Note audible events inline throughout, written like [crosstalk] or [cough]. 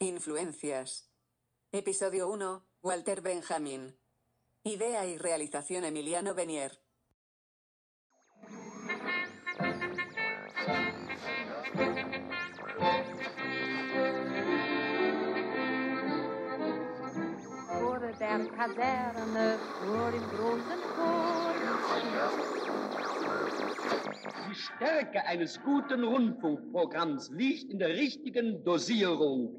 Influencias. Episodio 1. Walter Benjamin. Idea y realización Emiliano Benier. Der Kaserne, vor dem großen. Die Stärke eines guten Rundfunkprogramms liegt in der richtigen Dosierung.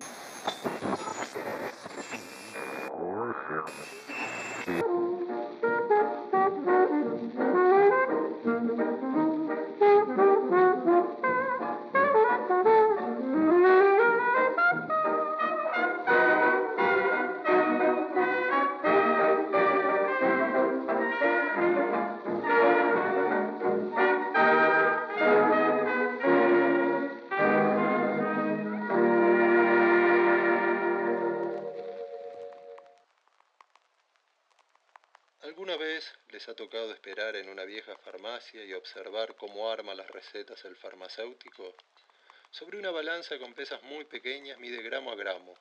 Tocado esperar en una vieja farmacia y observar cómo arma las recetas el farmacéutico? Sobre una balanza con pesas muy pequeñas mide gramo a gramo,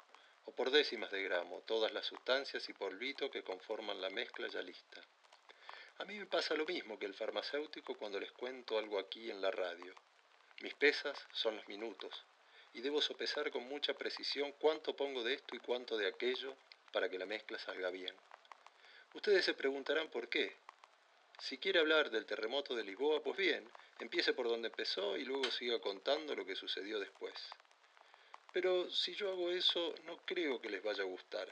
o por décimas de gramo, todas las sustancias y polvito que conforman la mezcla ya lista. A mí me pasa lo mismo que el farmacéutico cuando les cuento algo aquí en la radio. Mis pesas son los minutos, y debo sopesar con mucha precisión cuánto pongo de esto y cuánto de aquello para que la mezcla salga bien. Ustedes se preguntarán por qué. Si quiere hablar del terremoto de Lisboa, pues bien, empiece por donde empezó y luego siga contando lo que sucedió después. Pero si yo hago eso, no creo que les vaya a gustar.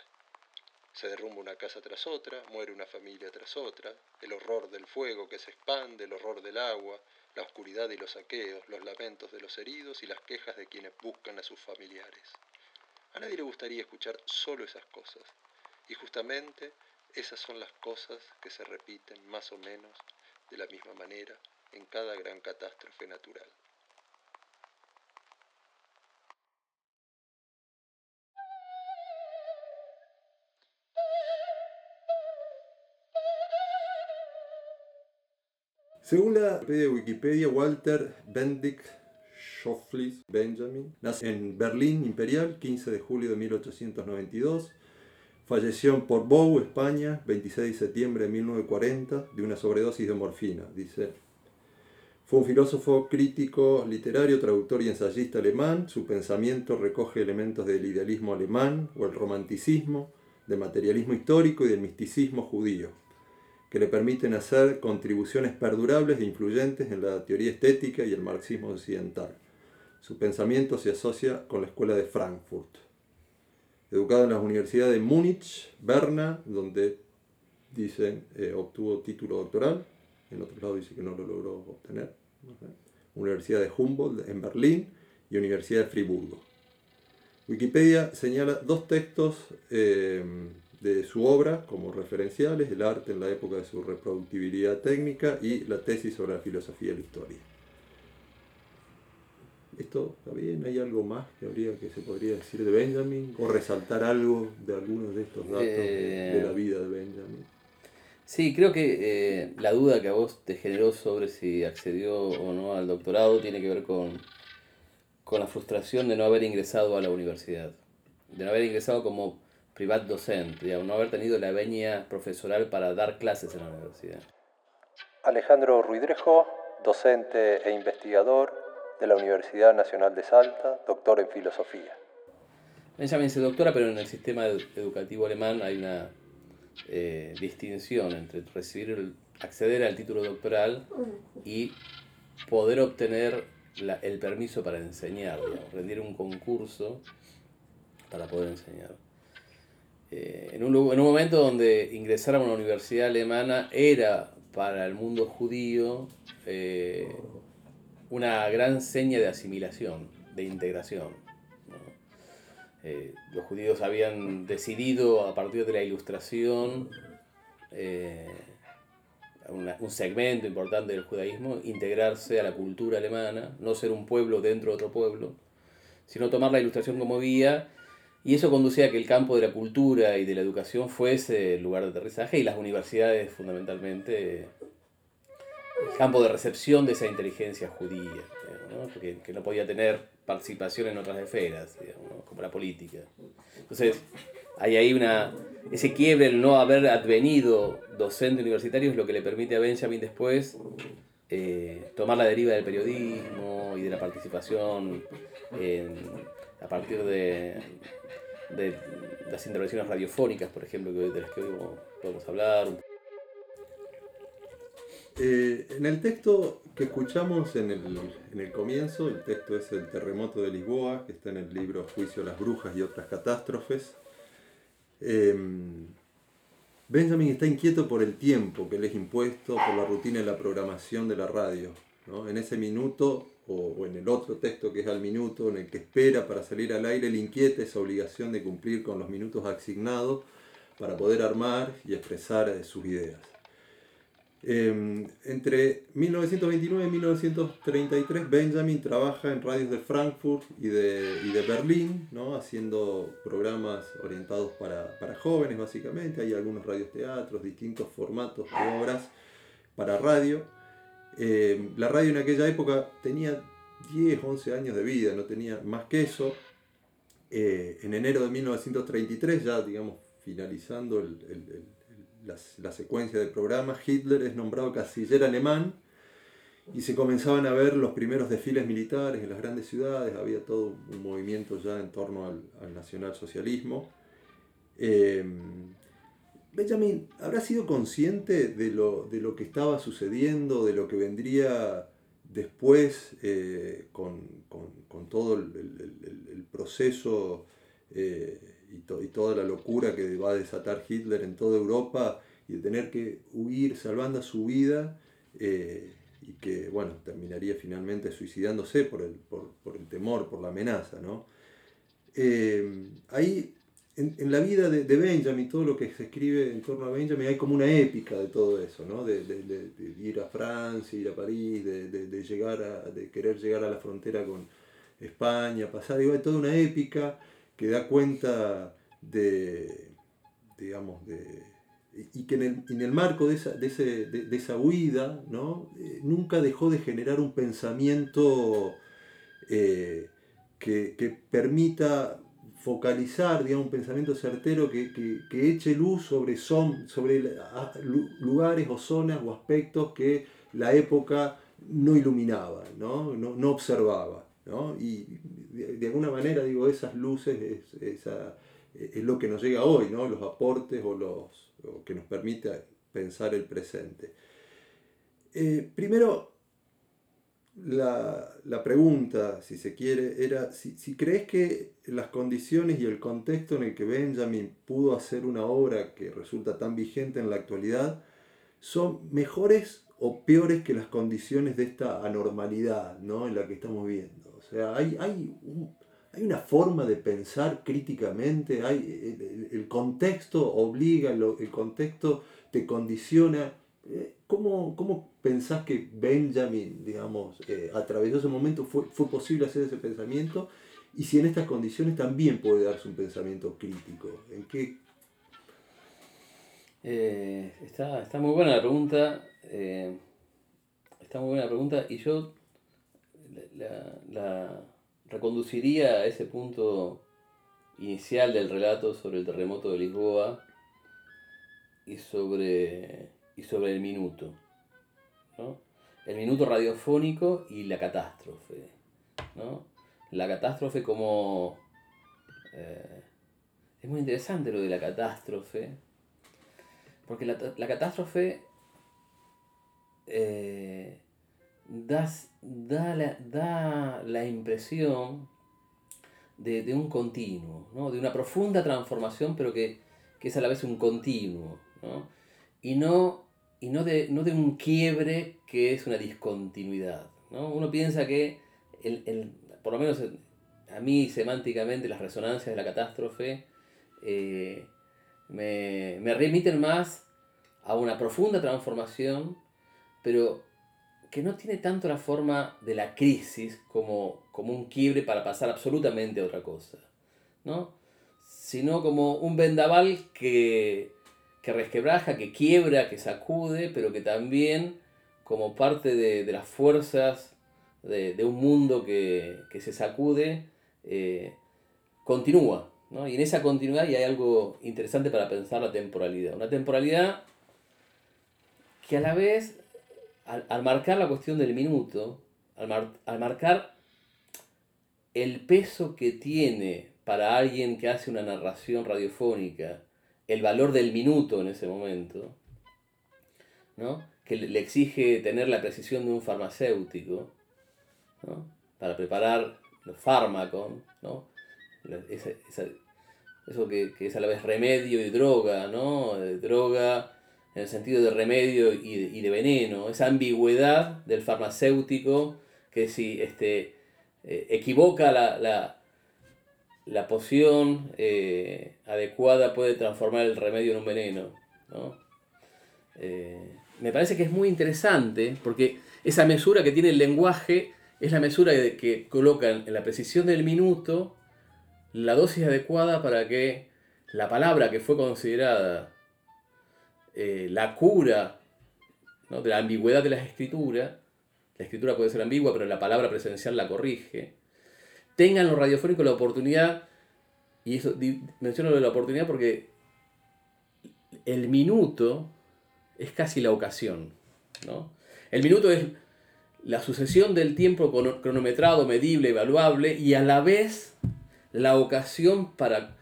Se derrumba una casa tras otra, muere una familia tras otra, el horror del fuego que se expande, el horror del agua, la oscuridad y los saqueos, los lamentos de los heridos y las quejas de quienes buscan a sus familiares. A nadie le gustaría escuchar solo esas cosas. Y justamente esas son las cosas que se repiten más o menos de la misma manera en cada gran catástrofe natural. Según la Wikipedia, Wikipedia, Walter Benedict Schofflis Benjamin nace en Berlín Imperial, 15 de julio de 1892. Falleció en Portbou, España, 26 de septiembre de 1940, de una sobredosis de morfina, dice. Fue un filósofo crítico, literario, traductor y ensayista alemán. Su pensamiento recoge elementos del idealismo alemán o el romanticismo, del materialismo histórico y del misticismo judío, que le permiten hacer contribuciones perdurables e influyentes en la teoría estética y el marxismo occidental. Su pensamiento se asocia con la escuela de Frankfurt educado en las universidades de Múnich, Berna, donde dicen eh, obtuvo título doctoral, en otro lado dice que no lo logró obtener. Universidad de Humboldt en Berlín y Universidad de Friburgo. Wikipedia señala dos textos eh, de su obra como referenciales, el arte en la época de su reproductibilidad técnica y la tesis sobre la filosofía de la historia. ¿Esto está bien? ¿Hay algo más que habría que se podría decir de Benjamin? ¿O resaltar algo de algunos de estos datos de, de la vida de Benjamin? Sí, creo que eh, la duda que a vos te generó sobre si accedió o no al doctorado tiene que ver con, con la frustración de no haber ingresado a la universidad, de no haber ingresado como privat docente, digamos, no haber tenido la venia profesoral para dar clases en la universidad. Alejandro Ruidrejo, docente e investigador de la Universidad Nacional de Salta, doctor en filosofía. Benjamin se doctora, pero en el sistema edu- educativo alemán hay una eh, distinción entre recibir acceder al título doctoral y poder obtener el permiso para enseñar, digamos, rendir un concurso para poder enseñar. Eh, en, un, lu- en un momento donde ingresar a una universidad alemana era para el mundo judío eh, una gran seña de asimilación, de integración. ¿no? Eh, los judíos habían decidido a partir de la ilustración, eh, una- un segmento importante del judaísmo, integrarse a la cultura alemana, no ser un pueblo dentro de otro pueblo, sino tomar la ilustración como vía, y eso conducía a que el campo de la cultura y de la educación fuese el lugar de aterrizaje y las universidades fundamentalmente el campo de recepción de esa inteligencia judía, ¿no? Porque, que no podía tener participación en otras esferas, digamos, como la política. Entonces, hay ahí una, ese quiebre, el no haber advenido docente universitario es lo que le permite a Benjamin después eh, tomar la deriva del periodismo y de la participación a partir de, de las intervenciones radiofónicas, por ejemplo, que- de las que hoy podemos hablar. Eh, en el texto que escuchamos en el, en el comienzo, el texto es El terremoto de Lisboa, que está en el libro Juicio a las Brujas y otras catástrofes. Eh, Benjamin está inquieto por el tiempo que le es impuesto, por la rutina y la programación de la radio. ¿no? En ese minuto, o, o en el otro texto que es al minuto, en el que espera para salir al aire, le inquieta esa obligación de cumplir con los minutos asignados para poder armar y expresar sus ideas. Eh, entre 1929 y 1933 Benjamin trabaja en radios de Frankfurt y de, y de Berlín, ¿no? haciendo programas orientados para, para jóvenes básicamente. Hay algunos radioteatros, distintos formatos de obras para radio. Eh, la radio en aquella época tenía 10, 11 años de vida, no tenía más que eso. Eh, en enero de 1933, ya digamos finalizando el- el- la, la secuencia del programa, Hitler es nombrado canciller alemán y se comenzaban a ver los primeros desfiles militares en las grandes ciudades, había todo un movimiento ya en torno al, al nacionalsocialismo. Eh, Benjamin, ¿habrá sido consciente de lo, de lo que estaba sucediendo, de lo que vendría después eh, con, con- todo el proceso eh, y, to- y toda la locura que va a desatar Hitler en toda Europa y de tener que huir salvando su vida eh, y que, bueno, terminaría finalmente suicidándose por el, por, por el temor, por la amenaza, ¿no? Eh, ahí, en, en la vida de, de Benjamin, todo lo que se escribe en torno a Benjamin, hay como una épica de todo eso, ¿no? De, de- de- ir a Francia, ir a París, de, llegar a, de querer llegar a la frontera con España, pasar, digo, hay toda una épica que da cuenta de, digamos, de, y que en el, en el marco de esa, de ese- de- esa huida, ¿no? Eh, nunca dejó de generar un pensamiento eh, que, que permita focalizar, digamos, un pensamiento certero que, que- que eche luz sobre, son, sobre lugares o zonas o aspectos que la época no iluminaba, no, no, no observaba. ¿No? Y de, alguna manera, digo, esas luces es, esa- es lo que nos llega hoy, ¿no? los aportes o los que nos permite pensar el presente. Eh, primero, la, la pregunta, si se quiere, era si, si crees que las condiciones y el contexto en el que Benjamin pudo hacer una obra que resulta tan vigente en la actualidad son mejores o peores que las condiciones de esta anormalidad ¿no? en la que estamos viendo. Sea, hay, hay, hay una forma de pensar críticamente, hay, el, contexto obliga, el contexto te condiciona. Eh, ¿Cómo, cómo pensás que Benjamin, digamos, eh, atravesó ese momento? Fue, ¿Fue posible hacer ese pensamiento? Y si en estas condiciones también puede darse un pensamiento crítico. ¿En qué? Eh, está, está muy buena la pregunta. eh, está muy buena la pregunta y yo la, la reconduciría a ese punto inicial del relato sobre el terremoto de Lisboa y sobre, y sobre el minuto. ¿no? El minuto radiofónico y la catástrofe. ¿no? La catástrofe como... eh, es muy interesante lo de la catástrofe. Porque la, la catástrofe eh, das- da, la, da la impresión de, de un continuo, ¿no? de una profunda transformación, pero que, que es a la vez un continuo. ¿no? Y, no, y no, de, no de un quiebre que es una discontinuidad. ¿no? Uno piensa que, el, el- por lo menos a mí semánticamente, las resonancias de la catástrofe eh, me, me remiten más a una profunda transformación, pero que no tiene tanto la forma de la crisis como, como un quiebre para pasar absolutamente a otra cosa, ¿no? Sino como un vendaval que, que resquebraja, que quiebra, que sacude, pero que también como parte de, las fuerzas de, un mundo que, que se sacude, eh, continúa. ¿no? Y en esa continuidad hay algo interesante para pensar la temporalidad. Una temporalidad que a la vez, al, al marcar la cuestión del minuto, al, mar- al marcar el peso que tiene para alguien que hace una narración radiofónica, el valor del minuto en ese momento, ¿no? que le exige tener la precisión de un farmacéutico ¿no? para preparar los fármacos, ¿no? Esa- esa- eso que, que es a la vez remedio y droga, ¿no? Eh, droga en el sentido de remedio y de, y de veneno, esa ambigüedad del farmacéutico que si este, eh, equivoca la, la, la poción eh, adecuada puede transformar el remedio en un veneno. ¿no? Eh, me parece que es muy interesante porque esa mesura que tiene el lenguaje es la mesura que, que coloca en la precisión del minuto la dosis adecuada para que la palabra que fue considerada eh, la cura ¿no? de la ambigüedad de las escrituras, la escritura puede ser ambigua, pero la palabra presencial la corrige, tengan los radiofónicos la oportunidad, y eso menciono lo de la oportunidad porque el minuto es casi la ocasión. ¿no? El minuto es la sucesión del tiempo crono- cronometrado, medible, evaluable, y a la vez la ocasión para,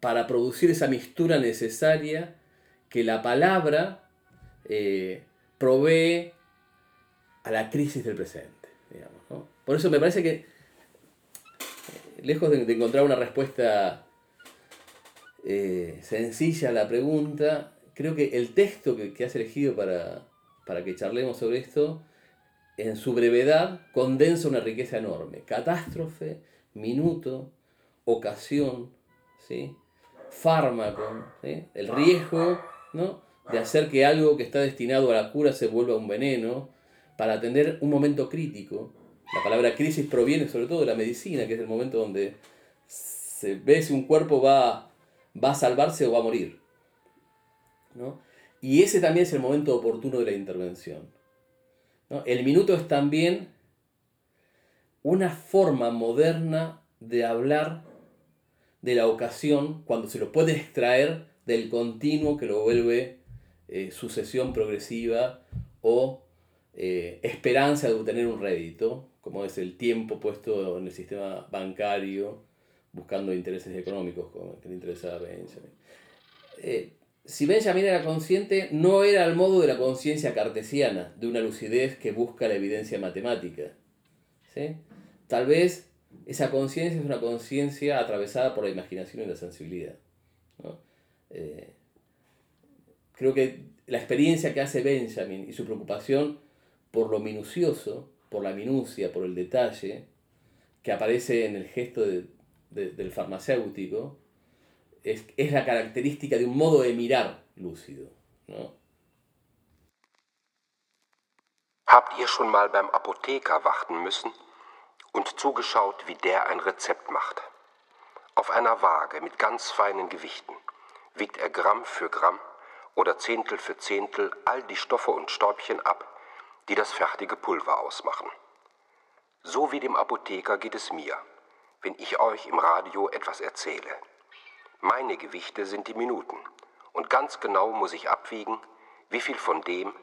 para producir esa mixtura necesaria que la palabra eh, provee a la crisis del presente. digamos, ¿no? Por eso me parece que, eh, lejos de, encontrar una respuesta eh, sencilla a la pregunta, creo que el texto que, has elegido para, para que charlemos sobre esto, en su brevedad, condensa una riqueza enorme. Catástrofe, minuto, ocasión, ¿sí? fármaco, el riesgo ¿no? de hacer que algo que está destinado a la cura se vuelva un veneno para atender un momento crítico. La palabra crisis proviene sobre todo de la medicina, que es el momento donde se ve si un cuerpo va, va a salvarse o va a morir. ¿no? Y ese también es el momento oportuno de la intervención. ¿no? El minuto es también una forma moderna de hablar de la ocasión cuando se lo puede extraer del continuo que lo vuelve eh, sucesión progresiva o eh, esperanza de obtener un rédito, como es el tiempo puesto en el sistema bancario buscando intereses económicos, que le interesaba a Benjamin. Eh, si Benjamin era consciente, no era al modo de la conciencia cartesiana, de una lucidez que busca la evidencia matemática. ¿sí? Tal vez esa conciencia es una conciencia atravesada por la imaginación y la sensibilidad. Eh, creo que la experiencia que hace Benjamin y su preocupación por lo minucioso, por la minucia, por el detalle, que aparece en el gesto de- de- del farmacéutico, es, es la característica de un modo de mirar lúcido. ¿no? Habt ihr schon mal beim Apotheker warten müssen und zugeschaut, wie der ein Rezept macht? Auf einer Waage mit ganz feinen Gewichten wiegt er Gramm für Gramm oder Zehntel für Zehntel all die Stoffe und Stäubchen ab, die das fertige Pulver ausmachen. So wie dem Apotheker geht es mir, wenn ich euch im Radio etwas erzähle. Meine Gewichte sind die Minuten und ganz genau muss ich abwiegen, wie viel von dem,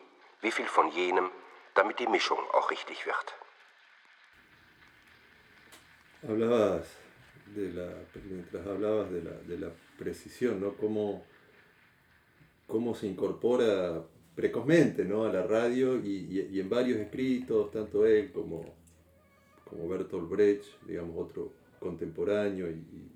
wie viel von jenem, damit die Mischung auch richtig wird. Hablabas de la, mientras hablabas de la, de la precisión, ¿no? Cómo, cómo se incorpora precozmente ¿no? a la radio y, y- y en varios escritos, tanto él como, como Bertolt Brecht, digamos, otro contemporáneo y, y-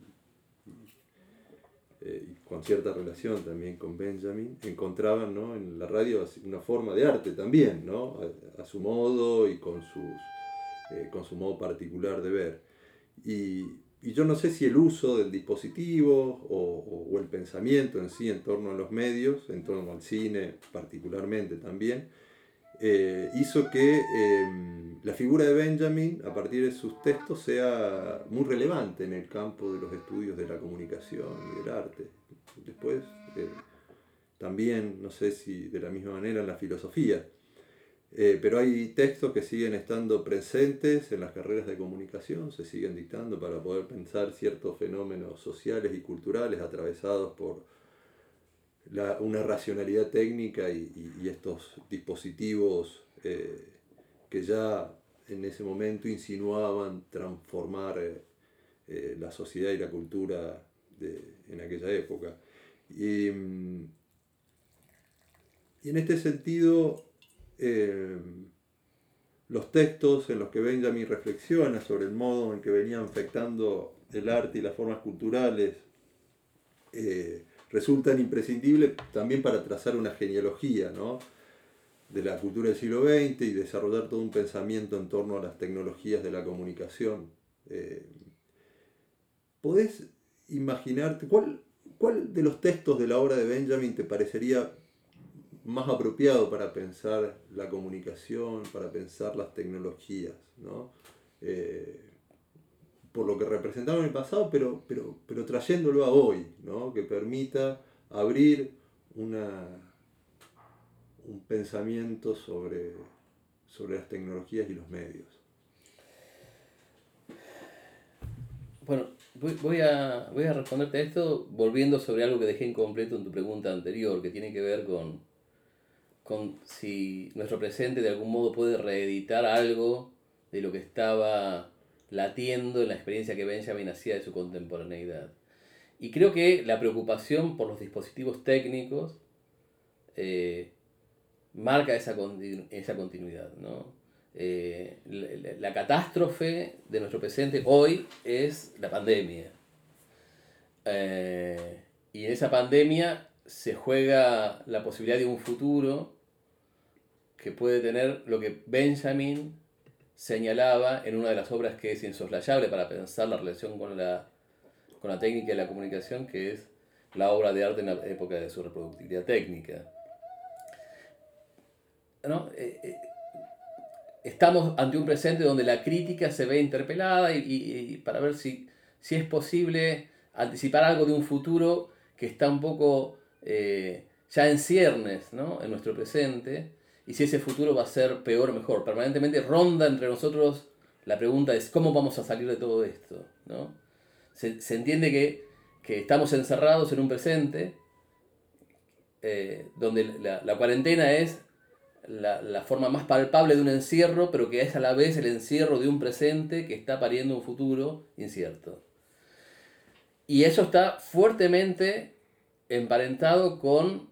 eh, con cierta relación también con Benjamin, encontraban ¿no? en la radio una forma de arte también, ¿no? a, a su modo y con, sus, eh, con su modo particular de ver. Y, y yo no sé si el uso del dispositivo o, el pensamiento en sí en torno a los medios, en torno al cine particularmente también, eh, hizo que eh, la figura de Benjamin, a partir de sus textos, sea muy relevante en el campo de los estudios de la comunicación y del arte. Después, eh, también, no sé si de la misma manera, en la filosofía. Eh, pero hay textos que siguen estando presentes en las carreras de comunicación, se siguen dictando para poder pensar ciertos fenómenos sociales y culturales atravesados por una racionalidad técnica y, estos dispositivos eh, que ya en ese momento insinuaban transformar eh, la sociedad y la cultura en aquella época. Y, mm, y en este sentido, eh, los textos en los que Benjamin reflexiona sobre el modo en que venían afectando el arte y las formas culturales eh, resultan imprescindibles también para trazar una genealogía de la cultura del siglo XX y desarrollar todo un pensamiento en torno a las tecnologías de la comunicación. Eh, ¿Podés imaginarte cuál, cuál de los textos de la obra de Benjamin te parecería más apropiado para pensar la comunicación, para pensar las tecnologías, ¿no? Eh, por lo que representaban en el pasado, pero, pero, pero trayéndolo a hoy, ¿no? que permita abrir una, un pensamiento sobre, sobre las tecnologías y los medios. Bueno, voy, a, voy a responderte a esto volviendo sobre algo que dejé incompleto en tu pregunta anterior, que tiene que ver con, con si nuestro presente de algún modo puede reeditar algo de lo que estaba latiendo en la experiencia que Benjamin hacía de su contemporaneidad. Y creo que la preocupación por los dispositivos técnicos eh, marca esa, esa continuidad. ¿no? Eh, la, catástrofe de nuestro presente hoy es la pandemia. Eh, y en esa pandemia se juega la posibilidad de un futuro que puede tener lo que Benjamin señalaba en una de las obras que es insoslayable para pensar la relación con la, con la técnica y la comunicación, que es la obra de arte en la época de su reproductividad técnica. ¿No? Eh, eh, estamos ante un presente donde la crítica se ve interpelada y, para ver si, si, es posible anticipar algo de un futuro que está un poco eh, ya en ciernes ¿no? en nuestro presente y si ese futuro va a ser peor o mejor. Permanentemente ronda entre nosotros la pregunta es cómo vamos a salir de todo esto. ¿no? Se, entiende que, estamos encerrados en un presente eh, donde la, cuarentena es la, forma más palpable de un encierro, pero que es a la vez el encierro de un presente que está pariendo un futuro incierto. Y eso está fuertemente emparentado con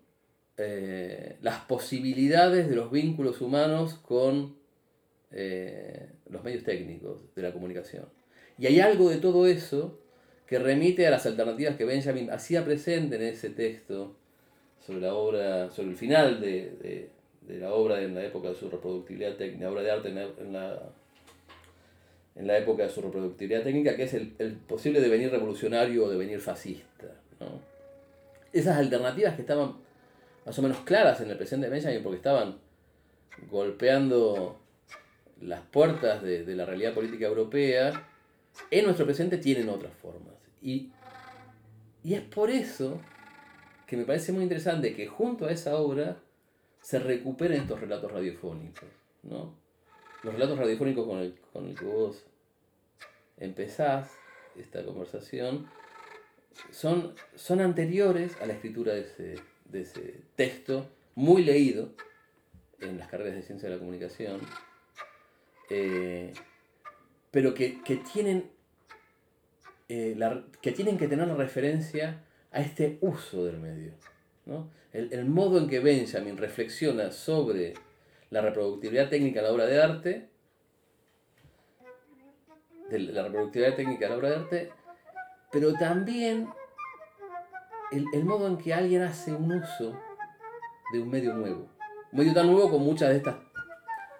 eh, las posibilidades de los vínculos humanos con eh, los medios técnicos de la comunicación. Y hay algo de todo eso que remite a las alternativas que Benjamin hacía presente en ese texto sobre la obra, sobre el final de, la obra en la época de su reproductibilidad técnica, obra de arte en la, en la, época de su reproductibilidad técnica, que es el, posible devenir revolucionario o devenir fascista. Esas alternativas que estaban más o menos claras en el presente de Benjamin porque estaban golpeando las puertas de, la realidad política europea, en nuestro presente tienen otras formas. Y, y es por eso que me parece muy interesante que junto a esa obra se recuperen estos relatos radiofónicos. ¿no? Los relatos radiofónicos con el, con el que vos empezás esta conversación son, son anteriores a la escritura de ese, de ese texto, muy leído en las carreras de ciencia de la comunicación, eh, pero que, tienen, eh, que tienen que tener referencia a este uso del medio. El, modo en que Benjamin reflexiona sobre la reproductividad técnica de la obra de arte, de la reproductividad técnica de la obra de arte, pero también el, modo en que alguien hace un uso de un medio nuevo. Un medio tan nuevo como muchas de estas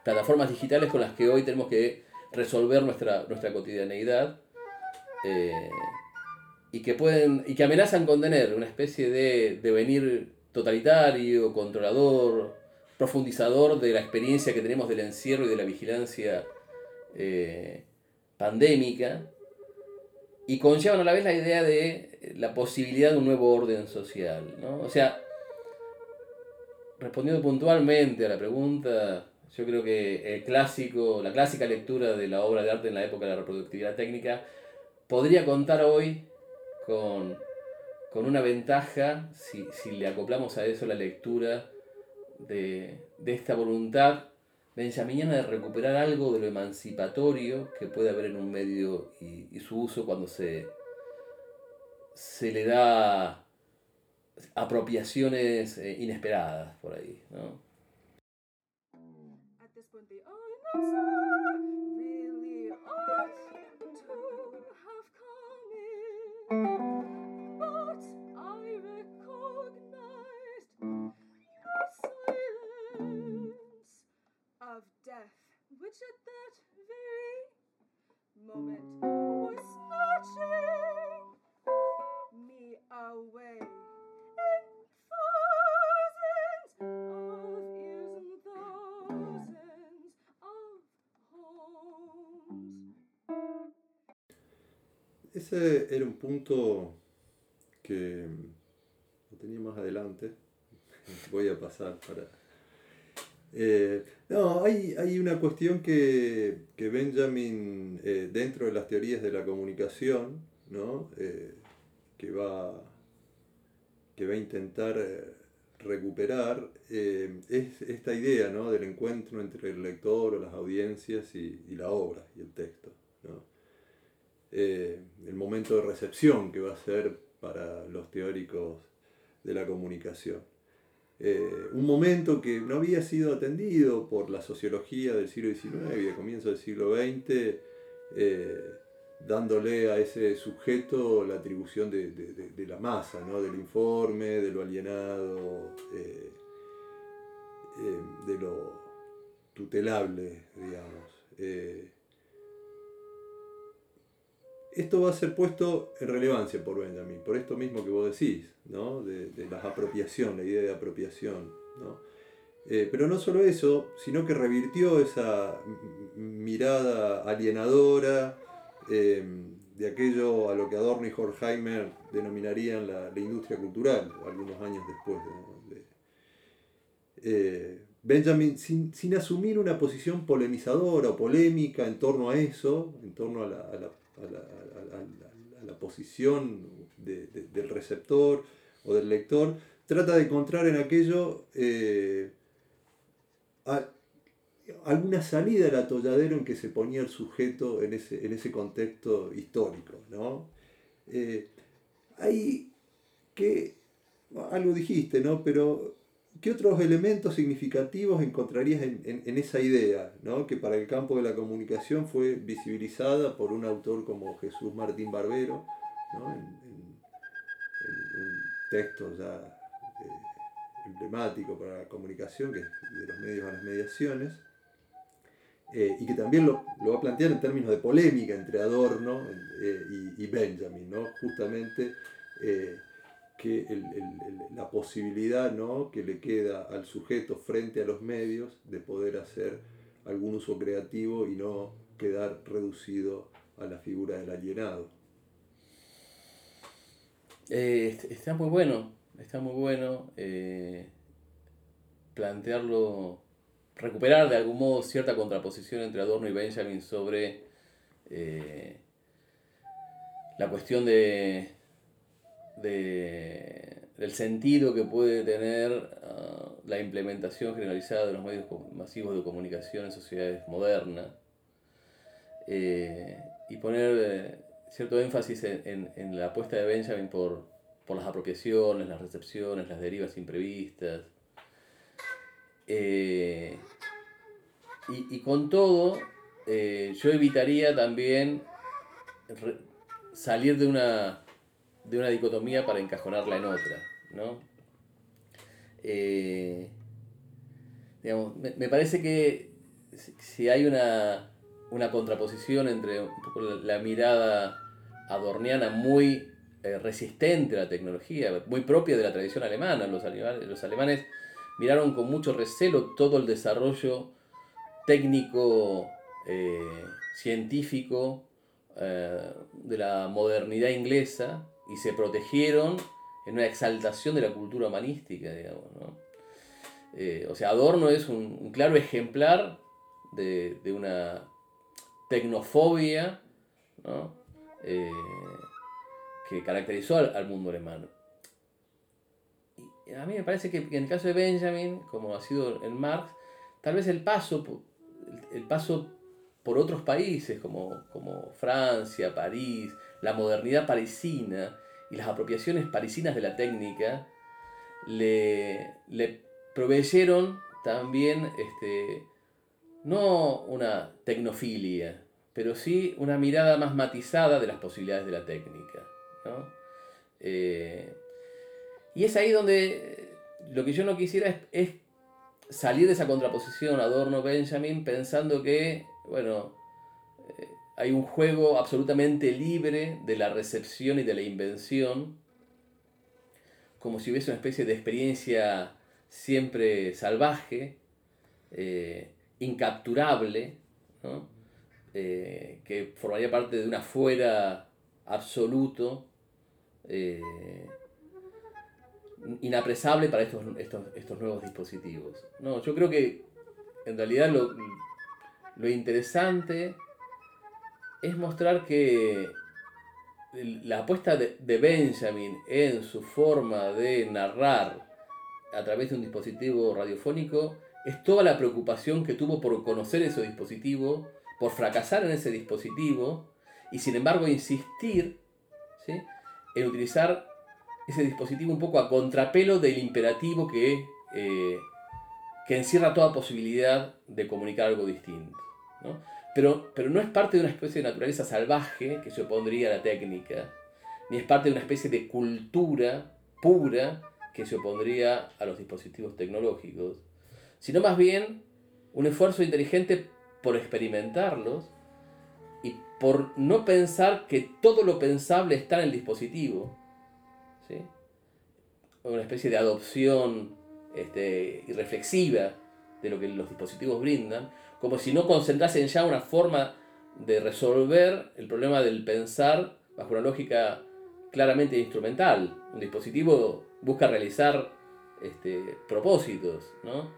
plataformas digitales con las que hoy tenemos que resolver nuestra, nuestra cotidianeidad eh, y, que pueden, y que amenazan con tener una especie de devenir totalitario, controlador, profundizador de la experiencia que tenemos del encierro y de la vigilancia eh, pandémica y conllevan a la vez la idea de la posibilidad de un nuevo orden social. ¿no? O sea, respondiendo puntualmente a la pregunta Yo creo que el clásico, la clásica lectura de la obra de arte en la época de la reproductividad técnica podría contar hoy con, una ventaja si, le acoplamos a eso la lectura de, esta voluntad benjaminiana de recuperar algo de lo emancipatorio que puede haber en un medio y, su uso cuando se, se le da apropiaciones eh, inesperadas por ahí. ¿no? Ese era un punto que lo tenía más adelante. Voy a pasar para... Eh, no, hay, hay, una cuestión que, Benjamin, eh, dentro de las teorías de la comunicación, ¿no? Eh, que, va, que va a intentar recuperar, es esta idea ¿no? del encuentro entre el lector o las audiencias y, y la obra y el texto. ¿no? El momento de recepción que va a ser para los teóricos de la comunicación. Eh, un momento que no había sido atendido por la sociología del siglo XIX y de comienzo del siglo XX, eh, dándole a ese sujeto la atribución de, la masa, ¿no? del informe, de lo alienado, de lo tutelable, digamos esto va a ser puesto en relevancia por Benjamin, por esto mismo que vos decís, ¿no? de, la apropiación, la idea de apropiación. Eh, pero no solo eso, sino que revirtió esa mirada alienadora em, de aquello a lo que Adorno y Horkheimer denominarían la, industria cultural, algunos años después. Eh, Benjamin, sin, asumir una posición polemizadora o polémica en torno a eso, en torno a la a la, posición del receptor o del lector, trata de encontrar en aquello eh, alguna salida al atolladero en que se ponía el sujeto en ese, en ese contexto histórico. ¿no? Eh, hay que, algo dijiste, ¿no? pero ¿Qué otros elementos significativos encontrarías en, esa idea, que para el campo de la comunicación fue visibilizada por un autor como Jesús Martín Barbero, en, un texto ya eh, emblemático para la comunicación, que es de los medios a las mediaciones, eh, y que también lo, va a plantear en términos de polémica entre Adorno eh, y, Benjamin, ¿no? justamente que la posibilidad ¿no? que le queda al sujeto frente a los medios de poder hacer algún uso creativo y no quedar reducido a la figura del alienado. Eh, está muy bueno, está muy bueno eh, plantearlo, recuperar de algún modo cierta contraposición entre Adorno y Benjamin sobre eh, la cuestión de de, del sentido que puede tener ah, la implementación generalizada de los medios masivos de comunicación en sociedades modernas eh, y poner eh, cierto énfasis en, la apuesta de Benjamin por, las apropiaciones, las recepciones, las derivas imprevistas. Eh, y, con todo, yo evitaría también salir de una de una dicotomía para encajonarla en otra, ¿no? Eh, me, parece que si hay una, contraposición entre la mirada adorniana muy eh, resistente a la tecnología, muy propia de la tradición alemana, los alemanes, los alemanes miraron con mucho recelo todo el desarrollo técnico, eh, científico de la modernidad inglesa y se protegieron en una exaltación de la cultura humanística, digamos. ¿no? Eh, o sea, Adorno es un, claro ejemplar de, de una tecnofobia ¿no? Eh, que caracterizó al, al mundo alemán. Y a mí me parece que en el caso de Benjamin, como ha sido en Marx, tal vez el paso, el el paso por otros países como, como Francia, París, la modernidad parisina y las apropiaciones parisinas de la técnica, le, proveyeron también este, no una tecnofilia, pero sí una mirada más matizada de las posibilidades de la técnica. Eh, y es ahí donde lo que yo no quisiera es, es salir de esa contraposición Adorno-Benjamin pensando que, bueno, hay un juego absolutamente libre de la recepción y de la invención, como si hubiese una especie de experiencia siempre salvaje, eh, incapturable. Eh, que formaría parte de un afuera absoluto, eh, inapresable para estos, estos, estos nuevos dispositivos. No, yo creo que en realidad lo, lo interesante es mostrar que la apuesta de, de Benjamin en su forma de narrar a través de un dispositivo radiofónico es toda la preocupación que tuvo por conocer ese dispositivo, por fracasar en ese dispositivo y sin embargo insistir ¿sí? en utilizar ese dispositivo un poco a contrapelo del imperativo que, eh, que encierra toda posibilidad de comunicar algo distinto. ¿No? Pero, pero no es parte de una especie de naturaleza salvaje que se opondría a la técnica, ni es parte de una especie de cultura pura que se opondría a los dispositivos tecnológicos, sino más bien un esfuerzo inteligente por experimentarlos y por no pensar que todo lo pensable está en el dispositivo. ¿sí? Una especie de adopción este, irreflexiva de lo que los dispositivos brindan, como si no concentrasen ya una forma de resolver el problema del pensar bajo una lógica claramente instrumental. Un dispositivo busca realizar este, propósitos, ¿no?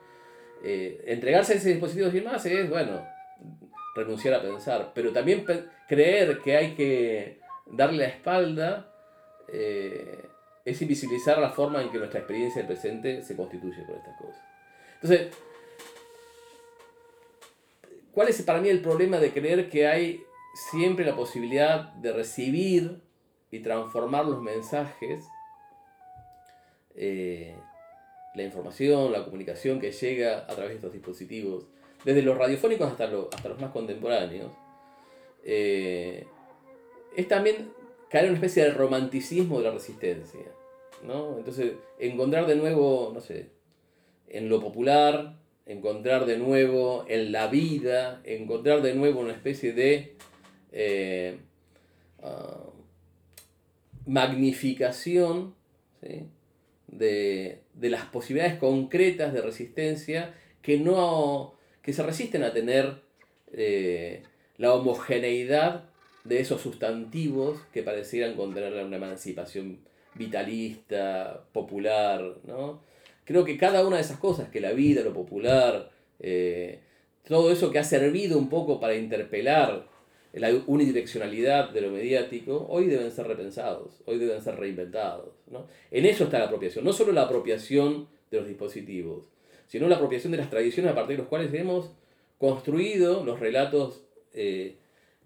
Eh, entregarse a ese dispositivo sin más es, bueno, renunciar a pensar, pero también pe- creer que hay que darle la espalda eh, es invisibilizar la forma en que nuestra experiencia del presente se constituye por estas cosas. Entonces, ¿cuál es para mí el problema de creer que hay siempre la posibilidad de recibir y transformar los mensajes, eh, la información, la comunicación que llega a través de estos dispositivos, desde los radiofónicos hasta, lo- hasta los más contemporáneos, eh, es también caer en una especie de romanticismo de la resistencia. ¿no? Entonces, encontrar de nuevo, no sé, en lo popular, encontrar de nuevo en la vida, encontrar de nuevo una especie de eh, ah, magnificación de, de las posibilidades concretas de resistencia que, no, que se resisten a tener eh, la homogeneidad de esos sustantivos que parecieran contener una emancipación vitalista, popular, ¿no? Creo que cada una de esas cosas, que la vida, lo popular, eh, todo eso que ha servido un poco para interpelar la unidireccionalidad de lo mediático, hoy deben ser repensados, hoy deben ser reinventados. ¿no? En eso está la apropiación, no solo la apropiación de los dispositivos, sino la apropiación de las tradiciones a partir de los cuales hemos construido los relatos eh,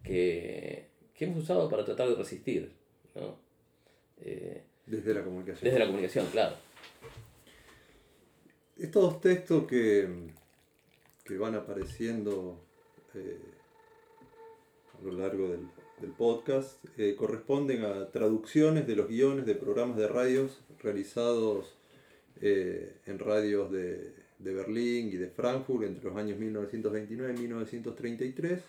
que, que hemos usado para tratar de resistir. ¿no? Eh, Desde la comunicación. desde la comunicación, claro. Estos textos que, que van apareciendo eh, a lo largo del, del podcast eh, corresponden a traducciones de los guiones de programas de radios realizados eh, en radios de, de Berlín y de Frankfurt entre los años 1929 y 1933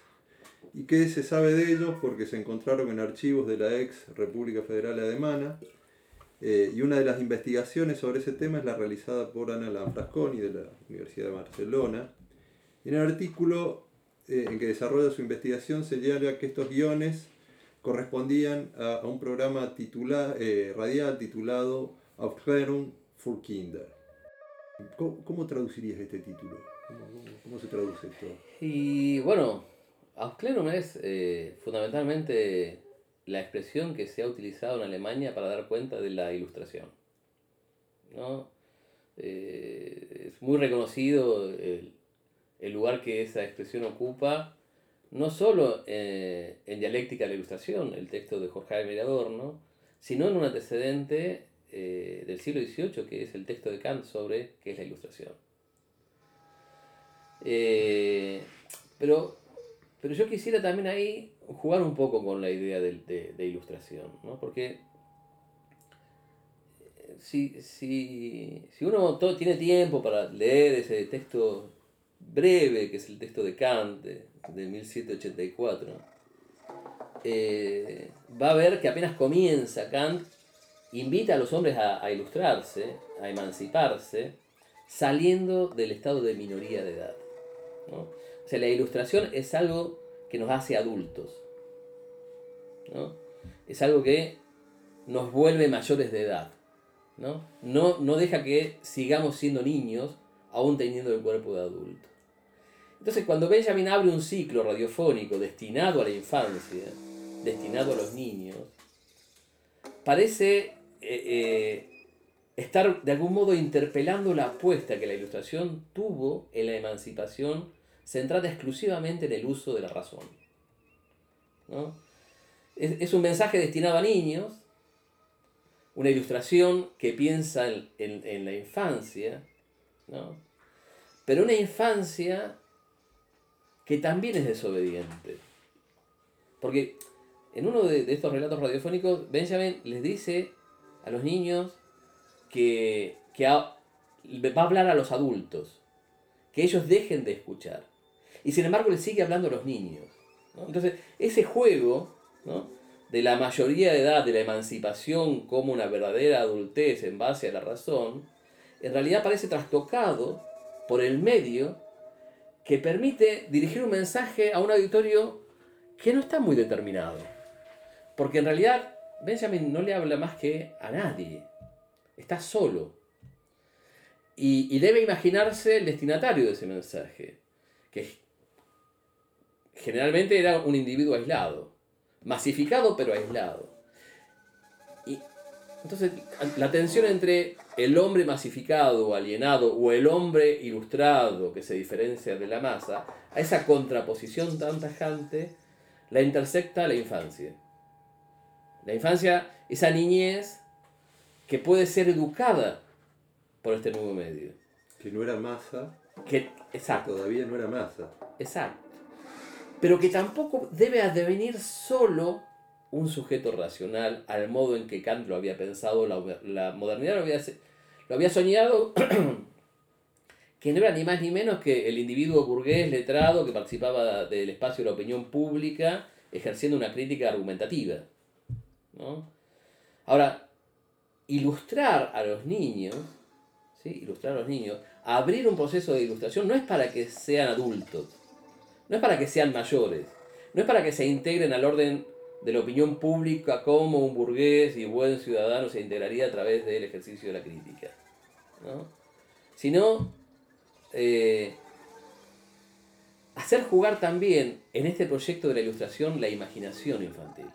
y que se sabe de ellos porque se encontraron en archivos de la ex República Federal Alemana eh, y una de las investigaciones sobre ese tema es la realizada por Ana Lanfrasconi de la Universidad de Barcelona. En el artículo eh, en que desarrolla su investigación señala que estos guiones correspondían a, un programa titula, eh, radial titulado Aufklärung für Kinder. ¿Cómo, traducirías este título? ¿Cómo, cómo- se traduce esto? Y bueno, Ausklerum es eh, fundamentalmente la expresión que se ha utilizado en Alemania para dar cuenta de la ilustración. ¿no? Eh, es muy reconocido el, el lugar que esa expresión ocupa, no solo eh, en dialéctica de la ilustración, el texto de Jorge Adorno, sino en un antecedente eh, del siglo XVIII, que es el texto de Kant sobre qué es la ilustración. Pero, pero yo quisiera también ahí jugar un poco con la idea de, de- ilustración, ¿no? Porque eh, si, si, si uno tiene tiempo para leer ese texto breve, que es el texto de Kant, de, de 1784, eh, va a ver que apenas comienza Kant, invita a los hombres a, a ilustrarse, a emanciparse, saliendo del estado de minoría de edad. ¿no? O sea, la ilustración es algo que nos hace adultos. ¿no? Es algo que nos vuelve mayores de edad. ¿no? No, no deja que sigamos siendo niños aún teniendo el cuerpo de adulto. Entonces, cuando Benjamin abre un ciclo radiofónico destinado a la infancia, destinado a los niños, parece eh, eh, estar de algún modo interpelando la apuesta que la ilustración tuvo en la emancipación centrada exclusivamente en el uso de la razón. ¿no? Es, un mensaje destinado a niños, una ilustración que piensa en, en- la infancia, ¿no? pero una infancia que también es desobediente. Porque en uno de, estos relatos radiofónicos, Benjamin les dice a los niños que, que va a hablar a los adultos, que ellos dejen de escuchar. Y sin embargo, le sigue hablando a los niños. Entonces, ese juego ¿no? de la mayoría de edad, de la emancipación como una verdadera adultez en base a la razón, en realidad parece trastocado por el medio que permite dirigir un mensaje a un auditorio que no está muy determinado. Porque en realidad Benjamin no le habla más que a nadie. Está solo. Y, y debe imaginarse el destinatario de ese mensaje, que generalmente era un individuo aislado, masificado pero aislado. Y entonces la tensión entre el hombre masificado o alienado o el hombre ilustrado que se diferencia de la masa, a esa contraposición tan tajante, la intersecta la infancia. La infancia, esa niñez que puede ser educada por este nuevo medio. Que no era masa, Que, exacto, todavía no era masa. exacto. Pero que tampoco debe advenir solo un sujeto racional al modo en que Kant lo había pensado, la, la modernidad lo había, lo había soñado, [clears throat] que no era ni más ni menos que el individuo burgués letrado que participaba del espacio de la opinión pública ejerciendo una crítica argumentativa. ¿no? Ahora, ilustrar a los niños, ¿sí? ilustrar a los niños, abrir un proceso de ilustración no es para que sean adultos, no es para que sean mayores, no es para que se integren al orden de la opinión pública como un burgués y buen ciudadano se integraría a través del ejercicio de la crítica, ¿no? sino eh, hacer jugar también en este proyecto de la ilustración la imaginación infantil.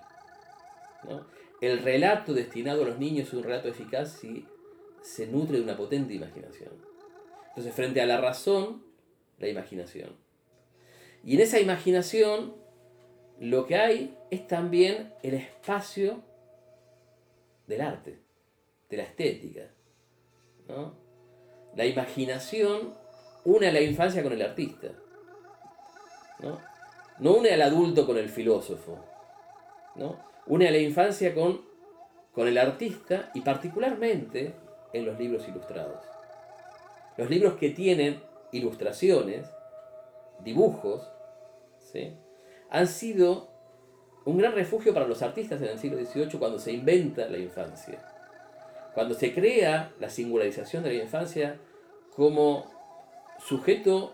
El relato destinado a los niños es un relato eficaz si se nutre de una potente imaginación. Entonces, frente a la razón, la imaginación. Y en esa imaginación, lo que hay es también el espacio del arte, de la estética. ¿no? La imaginación une a la infancia con el artista. ¿no? No une al adulto con el filósofo. ¿no? Une a la infancia con, con el artista y particularmente en los libros ilustrados. Los libros que tienen ilustraciones, dibujos, han sido un gran refugio para los artistas en el siglo XVIII cuando se inventa la infancia. Cuando se crea la singularización de la infancia como sujeto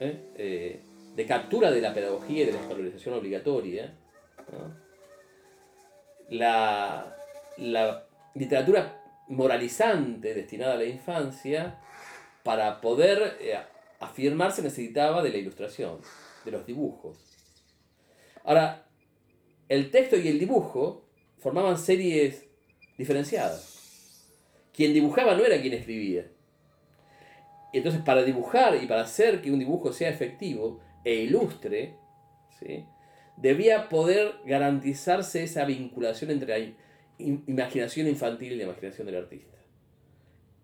¿eh? Eh, de captura de la pedagogía y de la escolarización obligatoria, ¿no? la, la literatura moralizante destinada a la infancia para poder eh, afirmarse necesitaba de la ilustración, de los dibujos. Ahora, el texto y el dibujo formaban series diferenciadas. Quien dibujaba no era quien escribía. Entonces para dibujar y para hacer que un dibujo sea efectivo e ilustre, ¿sí? debía poder garantizarse esa vinculación entre la imaginación infantil y la imaginación del artista.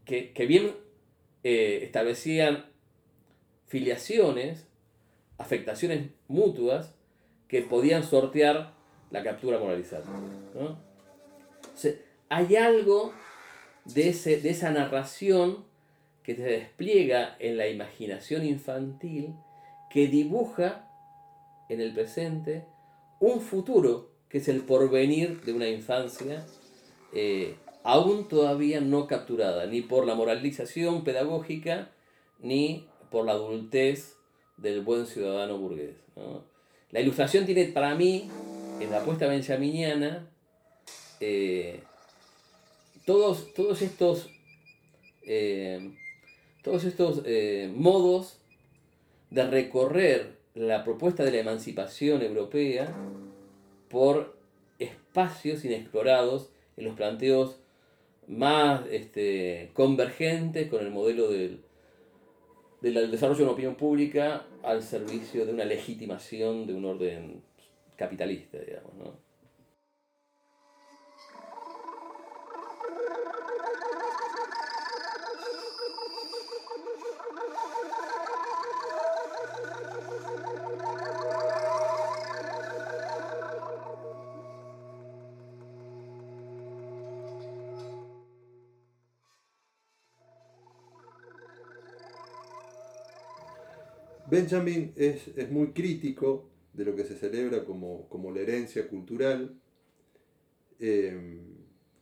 Que, bien eh, establecían filiaciones, afectaciones mutuas que podían sortear la captura moralizada. hay algo de, ese, de esa narración que se despliega en la imaginación infantil que dibuja en el presente un futuro que es el porvenir de una infancia eh, aún todavía no capturada, ni por la moralización pedagógica, ni por la adultez del buen ciudadano burgués. La ilustración tiene para mí, en la apuesta benjaminiana, eh, todos, todos estos, eh, todos estos modos de recorrer la propuesta de la emancipación europea por espacios inexplorados en los planteos más este, convergentes con el modelo del, del desarrollo de una opinión pública al servicio de una legitimación de un orden capitalista, digamos. ¿no? Benjamin es, muy crítico de lo que se celebra como, la herencia cultural, em,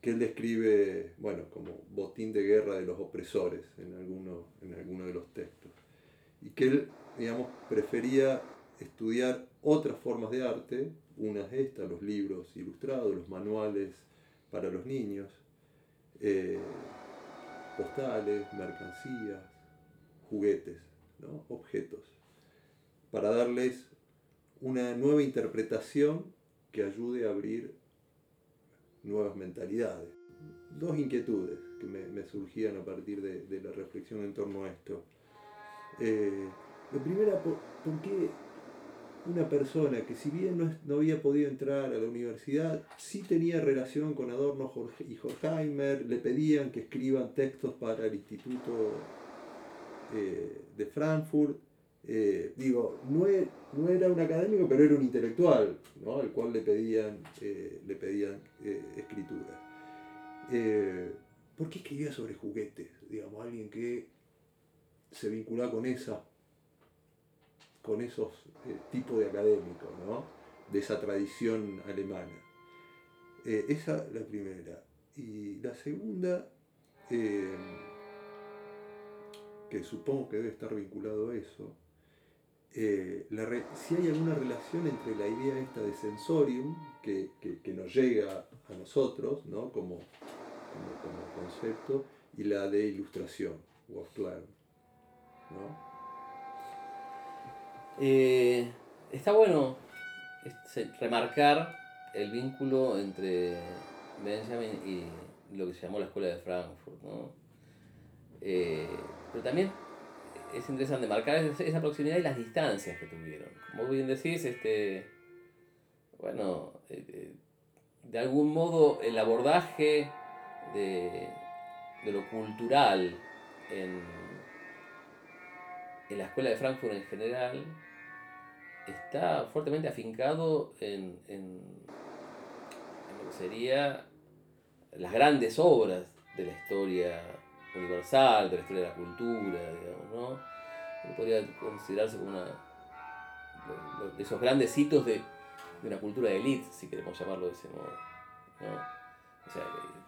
que él describe bueno, como botín de guerra de los opresores en alguno, en alguno de los textos. Y que él, digamos, prefería estudiar otras formas de arte, unas estas, los libros ilustrados, los manuales para los niños, eh, postales, mercancías, juguetes, objetos para darles una nueva interpretación que ayude a abrir nuevas mentalidades. Dos inquietudes que me, surgían a partir de, la reflexión en torno a esto. Eh, la primera, ¿por, qué una persona que si bien no, había podido entrar a la universidad, sí tenía relación con Adorno y Horkheimer, le pedían que escriban textos para el Instituto eh, de Frankfurt, eh, digo, no, e, no, era un académico, pero era un intelectual, ¿no? al cual le pedían, eh, le pedían eh, escritura. ¿Por qué escribía sobre juguetes? Digamos, alguien que se vincula con esa con esos tipos de académicos, ¿no? de esa tradición alemana. esa la primera. Y la segunda, que supongo que debe estar vinculado a eso, eh, si hay alguna relación entre la idea esta de sensorium, que, nos llega a nosotros ¿no? como, como, concepto, y la de ilustración, o ¿no? Eh, está bueno remarcar el vínculo entre Benjamin y lo que se llamó la escuela de Frankfurt, ¿no? Eh, pero también es interesante marcar esa proximidad y las distancias que tuvieron. Como bien decís, este, bueno, eh, eh, de algún modo el abordaje de, lo cultural en, en, la escuela de Frankfurt en general está fuertemente afincado en, en lo que sería las grandes obras de la historia universal, de la historia de la cultura, digamos, ¿no? Podría considerarse como una de esos grandes hitos de, de una cultura de élite, si queremos llamarlo de ese modo. ¿no? O sea,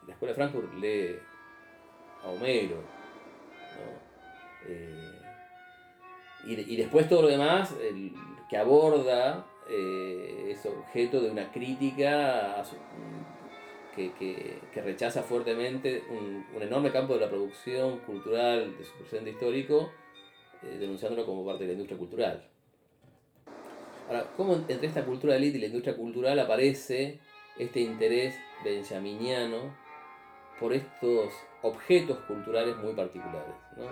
la escuela de Frankfurt lee a Homero, ¿no? Eh, y, y, después todo lo demás el, que aborda eh, es objeto de una crítica que, que- que rechaza fuertemente un, un enorme campo de la producción cultural de su presente histórico, eh, denunciándolo como parte de la industria cultural. Ahora, ¿cómo entre esta cultura elite y la industria cultural aparece este interés benjaminiano por estos objetos culturales muy particulares? ¿no?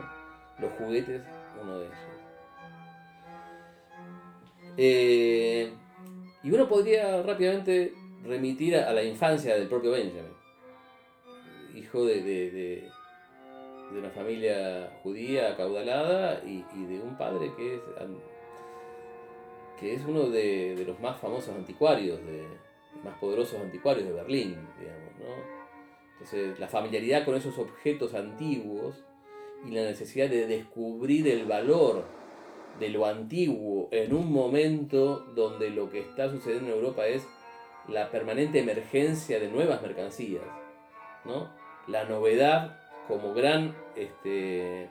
Los juguetes, uno de ellos. Eh, y uno podría rápidamente remitir a, la infancia del propio Benjamin, hijo de, de- de- una familia judía acaudalada y, y de un padre que es, que es uno de, de los más famosos anticuarios, de, más poderosos anticuarios de Berlín, digamos, ¿no? Entonces, la familiaridad con esos objetos antiguos y la necesidad de descubrir el valor de lo antiguo en un momento donde lo que está sucediendo en Europa es la permanente emergencia de nuevas mercancías, ¿no? La novedad como gran este, eh,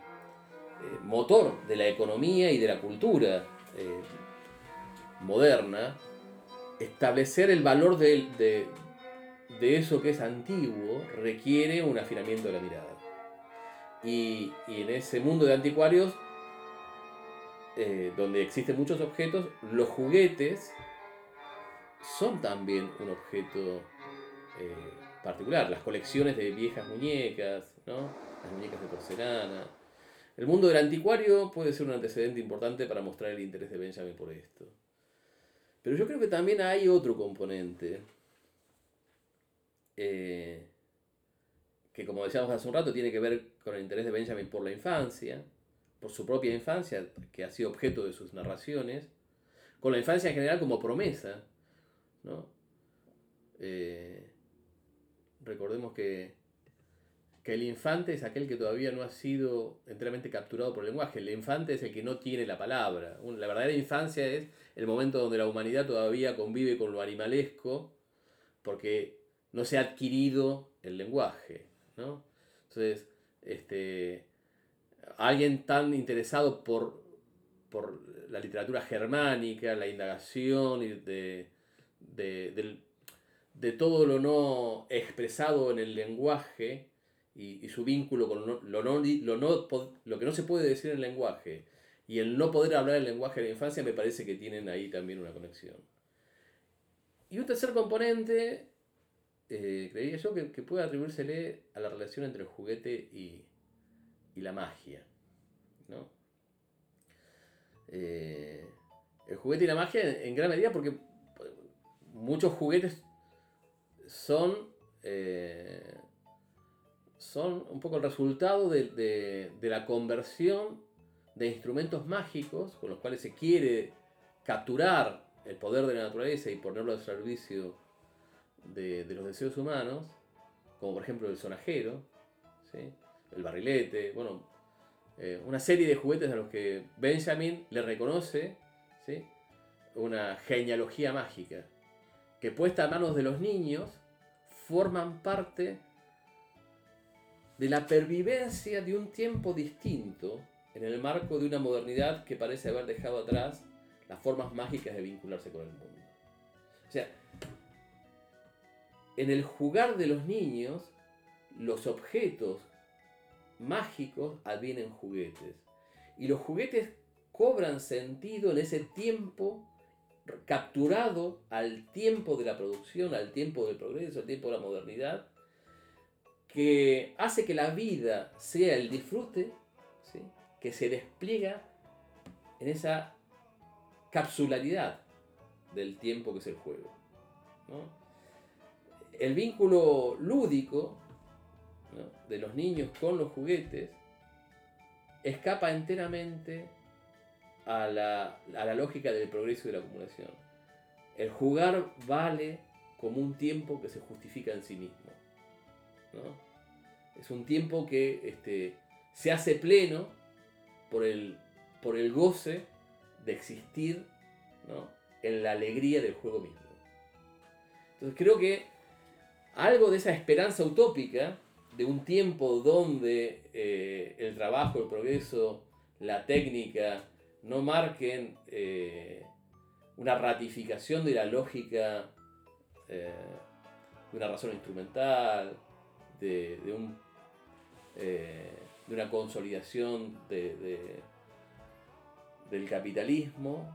motor de la economía y de la cultura eh, moderna, establecer el valor de, de- de eso que es antiguo requiere un afinamiento de la mirada. Y, y en ese mundo de anticuarios, eh, donde existen muchos objetos, los juguetes son también un objeto eh, particular. Las colecciones de viejas muñecas, ¿no? las muñecas de porcelana. El mundo del anticuario puede ser un antecedente importante para mostrar el interés de Benjamin por esto. Pero yo creo que también hay otro componente eh, que, como decíamos hace un rato, tiene que ver con el interés de Benjamin por la infancia, por su propia infancia, que ha sido objeto de sus narraciones, con la infancia en general como promesa. ¿No? Eh, recordemos que, que el infante es aquel que todavía no ha sido enteramente capturado por el lenguaje. El infante es el que no tiene la palabra. La verdadera infancia es el momento donde la humanidad todavía convive con lo animalesco porque no se ha adquirido el lenguaje. ¿no? Entonces, este, alguien tan interesado por, por la literatura germánica, la indagación de, de, de todo lo no expresado en el lenguaje y, y su vínculo con lo, no- lo, no lo, que no se puede decir en el lenguaje y el no poder hablar el lenguaje de la infancia me parece que tienen ahí también una conexión. Y un tercer componente, eh, creería yo, que, que puede atribuírsele a la relación entre el juguete y, y la magia. ¿no? Eh, el juguete y la magia en, gran medida porque muchos juguetes son, eh, son un poco el resultado de, la conversión de instrumentos mágicos con los cuales se quiere capturar el poder de la naturaleza y ponerlo al servicio de, los deseos humanos, como por ejemplo el sonajero, el barrilete, bueno, eh, una serie de juguetes a los que Benjamin le reconoce una genealogía mágica, que puesta a manos de los niños forman parte de la pervivencia de un tiempo distinto en el marco de una modernidad que parece haber dejado atrás las formas mágicas de vincularse con el mundo. O sea, en el jugar de los niños, los objetos mágicos advienen juguetes. Y los juguetes cobran sentido en ese tiempo capturado al tiempo de la producción, al tiempo del progreso, al tiempo de la modernidad, que hace que la vida sea el disfrute, que se despliega en esa capsularidad del tiempo que es el juego. El vínculo lúdico de los niños con los juguetes escapa enteramente a la, a la lógica del progreso y de la acumulación. El jugar vale como un tiempo que se justifica en sí mismo. ¿no? Es un tiempo que este, se hace pleno por el, por el goce de existir ¿no? en la alegría del juego mismo. Entonces creo que algo de esa esperanza utópica de un tiempo donde eh, el trabajo, el progreso, la técnica no marquen eh, una ratificación de la lógica eh, una razón instrumental, de, eh, de una consolidación de, del capitalismo,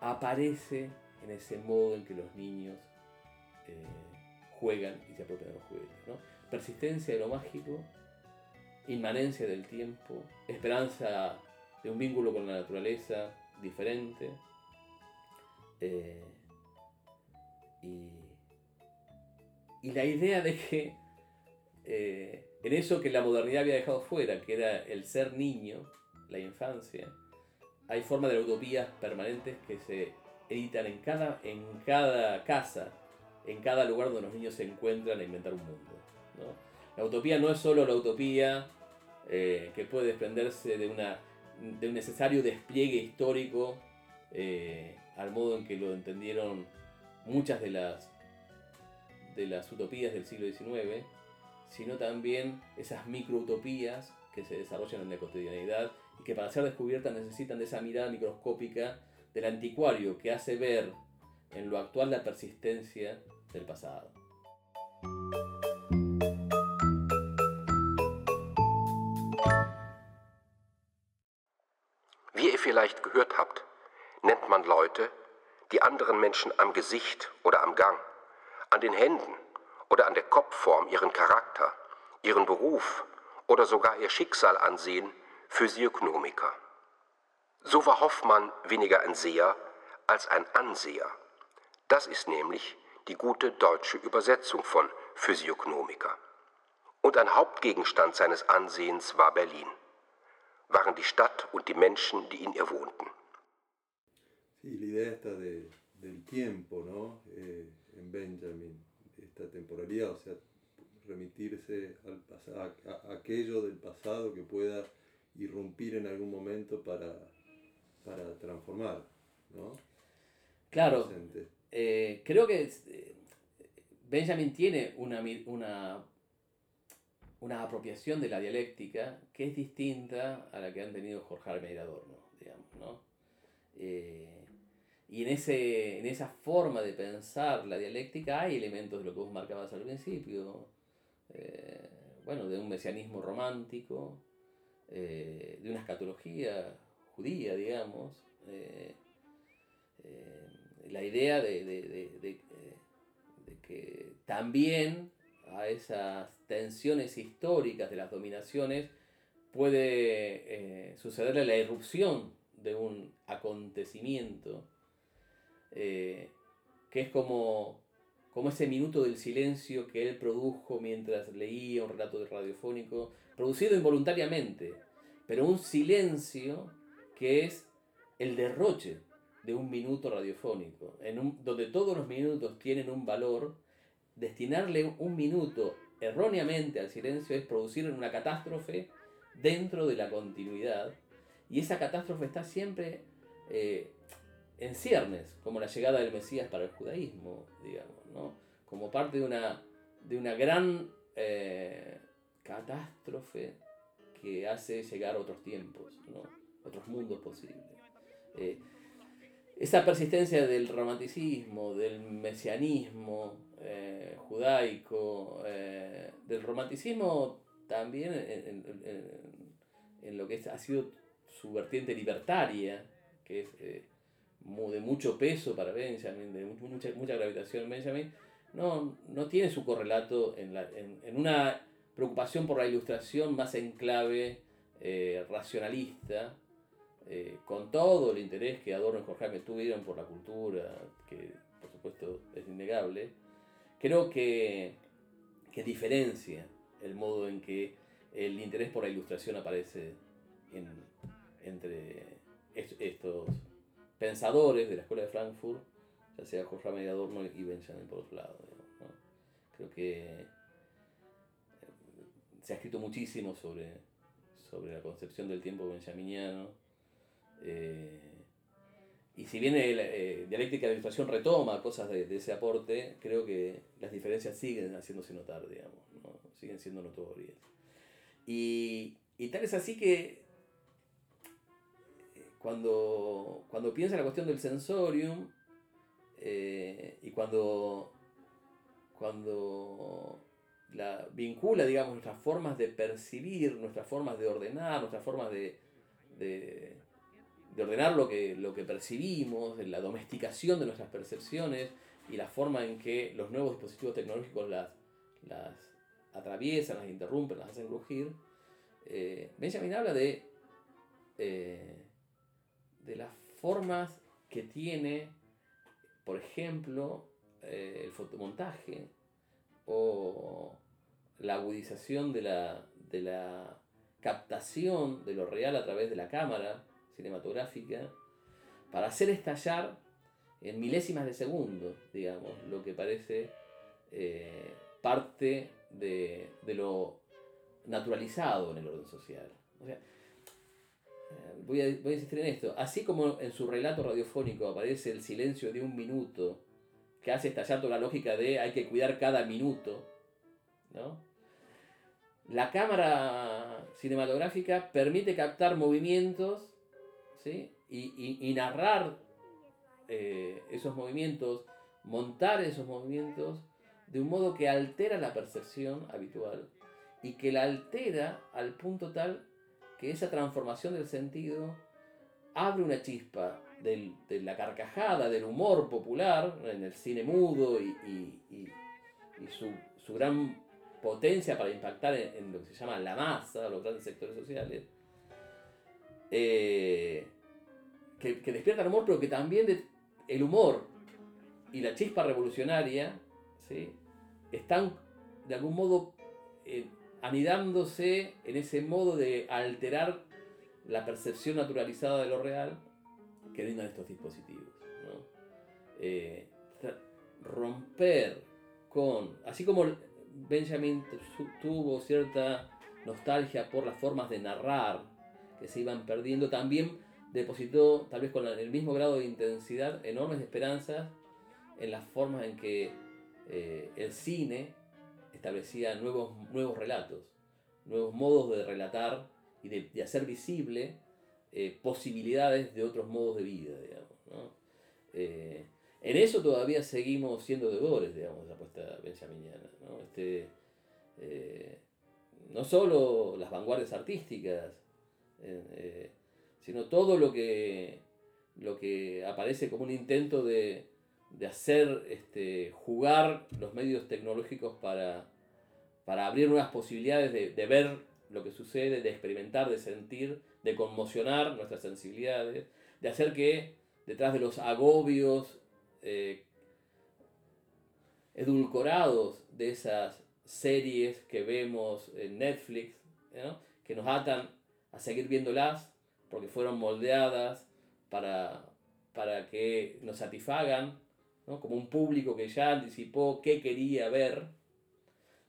aparece en ese modo en que los niños juegan y se apropian de los juguetes. Persistencia de lo mágico, inmanencia del tiempo, esperanza de un vínculo con la naturaleza diferente. y y la idea de que eh, en eso que la modernidad había dejado fuera, que era el ser niño, la infancia, hay formas de utopías permanentes que se editan en cada, en cada casa, en cada lugar donde los niños se encuentran a inventar un mundo. La utopía no es solo la utopía eh, que puede desprenderse de, una, de un necesario despliegue histórico eh, al modo en que lo entendieron muchas de las de las utopías del siglo XIX, sino también esas microutopías que se desarrollan en la cotidianidad y que para ser descubiertas necesitan de esa mirada microscópica del anticuario que hace ver en lo actual la persistencia del pasado. Vielleicht gehört habt, nennt man Leute, die anderen Menschen am Gesicht oder am Gang an den Händen oder an der Kopfform ihren Charakter, ihren Beruf oder sogar ihr Schicksal ansehen, Physiognomiker. So war Hoffmann weniger ein Seher als ein Anseher. Das ist nämlich die gute deutsche Übersetzung von Physiognomiker. Und ein Hauptgegenstand seines Ansehens war Berlin, waren die Stadt und die Menschen, die in ihr wohnten. Sí, la idea esta de, del tiempo, ¿no? Eh, en Benjamin, esta temporalidad, o sea, remitirse al pasado, a, aquello del pasado que pueda irrumpir en algún momento para, para transformar, ¿no? Claro, eh, creo que eh, Benjamin tiene una, una, una apropiación de la dialéctica que es distinta a la que han tenido Jorge Arme y Adorno, digamos, ¿no? Eh, y en, ese, en esa forma de pensar la dialéctica hay elementos de lo que vos marcabas al principio, eh, bueno, de un mesianismo romántico, eh, de una escatología judía, digamos, la idea de, de, que también a esas tensiones históricas de las dominaciones puede sucederle la irrupción de un acontecimiento eh, que es como, como ese minuto del silencio que él produjo mientras leía un relato radiofónico, producido involuntariamente, pero un silencio que es el derroche de un minuto radiofónico, en un, donde todos los minutos tienen un valor, destinarle un minuto erróneamente al silencio es producir una catástrofe dentro de la continuidad, y esa catástrofe está siempre eh, en ciernes, como la llegada del Mesías para el judaísmo, digamos, ¿no? como parte de una, de una gran eh, catástrofe que hace llegar otros tiempos, ¿no? otros mundos posibles. Eh, esa persistencia del romanticismo, del mesianismo eh, judaico, del romanticismo también en, en, lo que ha sido su vertiente libertaria, que es de mucho peso para Benjamin, de mucha, mucha gravitación en Benjamin, no, no tiene su correlato en, la, en, una preocupación por la ilustración más en clave eh, racionalista, eh, con todo el interés que Adorno y Jorge Jaime tuvieron por la cultura, que por supuesto es innegable, creo que, que diferencia el modo en que el interés por la ilustración aparece en, entre estos pensadores de la Escuela de Frankfurt, ya sea Jorge Adorno y Benjamin por otro lado. Creo que eh, se ha escrito muchísimo sobre, sobre la concepción del tiempo benjaminiano. Eh, y si bien el, eh, dialéctica de la ilustración retoma cosas de, ese aporte, creo que las diferencias siguen haciéndose notar, digamos, siguen siendo notorias. Y, y tal es así que cuando, cuando piensa en la cuestión del sensorium eh, y cuando cuando la, vincula, digamos, nuestras formas de percibir, nuestras formas de ordenar, nuestras formas de, ordenar lo que, lo que percibimos, de la domesticación de nuestras percepciones y la forma en que los nuevos dispositivos tecnológicos las, las atraviesan, las interrumpen, las hacen crujir. Eh, Benjamin habla de, eh, de las formas que tiene, por ejemplo, eh, el fotomontaje o la agudización de la, de la captación de lo real a través de la cámara cinematográfica para hacer estallar en milésimas de segundo, digamos, lo que parece eh, parte de, lo naturalizado en el orden social. Eh, voy, a, voy a insistir en esto. Así como en su relato radiofónico aparece el silencio de un minuto que hace estallar toda la lógica de hay que cuidar cada minuto, ¿no? La cámara cinematográfica permite captar movimientos y, narrar eh, esos movimientos, montar esos movimientos de un modo que altera la percepción habitual y que la altera al punto tal que esa transformación del sentido abre una chispa de la carcajada, del humor popular en el cine mudo y, su, gran potencia para impactar en, lo que se llama la masa, los grandes sectores sociales, eh, que, despierta el humor, pero que también el humor y la chispa revolucionaria ¿sí? están de algún modo eh, anidándose en ese modo de alterar la percepción naturalizada de lo real que brindan estos dispositivos. Eh, romper con, así como Benjamin tuvo cierta nostalgia por las formas de narrar que se iban perdiendo, también depositó, tal vez con el mismo grado de intensidad, enormes esperanzas en las formas en que eh, el cine establecía nuevos, nuevos relatos, nuevos modos de relatar y de, hacer visible eh, posibilidades de otros modos de vida, digamos. Eh, en eso todavía seguimos siendo deudores, digamos, de la apuesta benjaminiana. ¿no? Este, no solo las vanguardias artísticas, sino todo lo que, lo que aparece como un intento de, hacer este, jugar los medios tecnológicos para, para abrir nuevas posibilidades de, ver lo que sucede, de experimentar, de sentir, de conmocionar nuestras sensibilidades, de hacer que detrás de los agobios eh, edulcorados de esas series que vemos en Netflix, que nos atan a seguir viéndolas, porque fueron moldeadas para, para que nos satisfagan, como un público que ya anticipó qué quería ver,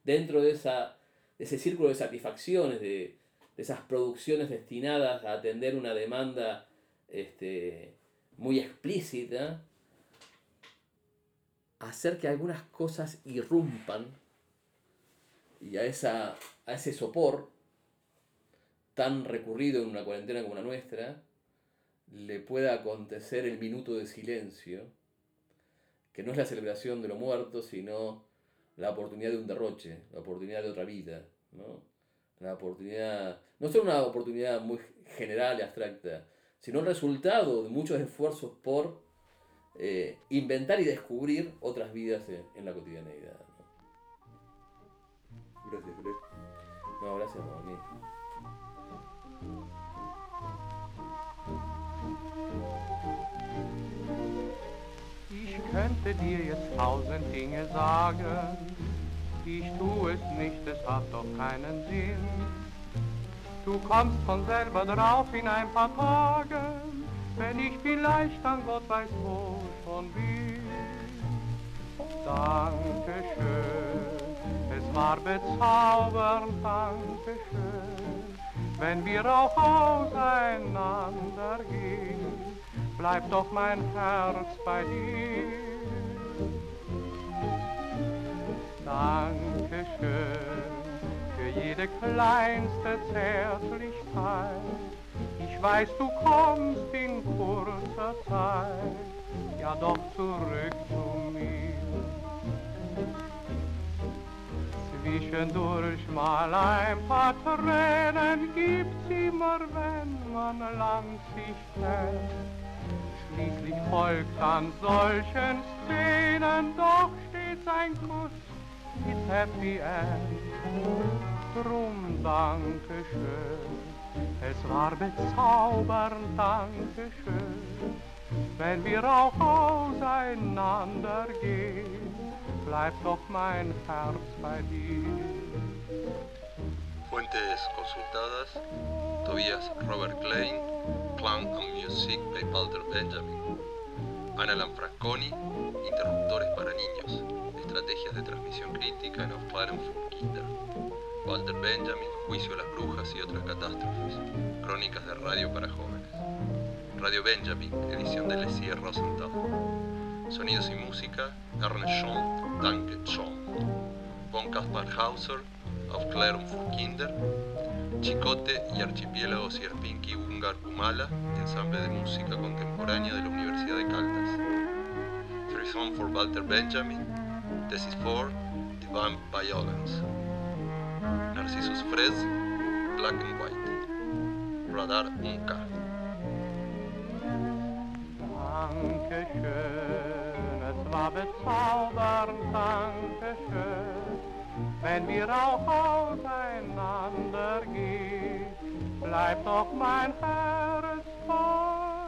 dentro de, esa, ese círculo de satisfacciones, de, esas producciones destinadas a atender una demanda este, muy explícita, hacer que algunas cosas irrumpan y a, esa, a ese sopor tan recurrido en una cuarentena como la nuestra, le pueda acontecer el minuto de silencio, que no es la celebración de lo muerto, sino la oportunidad de un derroche, la oportunidad de otra vida, ¿no? La oportunidad, no solo una oportunidad muy general y abstracta, sino el resultado de muchos esfuerzos por eh, inventar y descubrir otras vidas en, la cotidianeidad. Gracias, No, gracias, Ich könnte dir jetzt tausend Dinge sagen, ich tu es nicht, es hat doch keinen Sinn. Du kommst von selber drauf in ein paar Tagen, wenn ich vielleicht an Gott weiß wo schon bin. Dankeschön, es war bezaubernd, Dankeschön, wenn wir auch auseinander gehen bleib doch mein Herz bei dir. Dankeschön für jede kleinste Zärtlichkeit. Ich weiß, du kommst in kurzer Zeit, ja doch zurück zu mir. Zwischendurch mal ein paar Tränen gibt's immer, wenn man lang sich hält. Schließlich folgt an solchen Szenen doch stets ein Kuss mit Happy End. Drum danke schön, es war bezaubernd, danke schön. Wenn wir auch auseinander gehen, bleibt doch mein Herz bei dir. Fuentes consultadas: Tobias Robert Klein, Clown and Music by Walter Benjamin. Ana Lanfranconi, Interruptores para niños, Estrategias de transmisión crítica en Aufklärung für Kinder. Walter Benjamin, Juicio a las brujas y otras catástrofes. Crónicas de radio para jóvenes. Radio Benjamin, edición de Lesier Rosenthal. Sonidos y música, Ernest Schoen, Danke Schoen. Von Kaspar Hauser, Aufklärung für Kinder. Chicote y Archipiélago Sierpinki Ungar Kumala, ensamble de música contemporánea de la Universidad de Caldas. Three Song for Walter Benjamin, Thesis 4, Divine Violence. Narcissus Frez, Black and White. Radar schön. wenn wir auch auseinander gehen, bleibt doch mein Herz voll.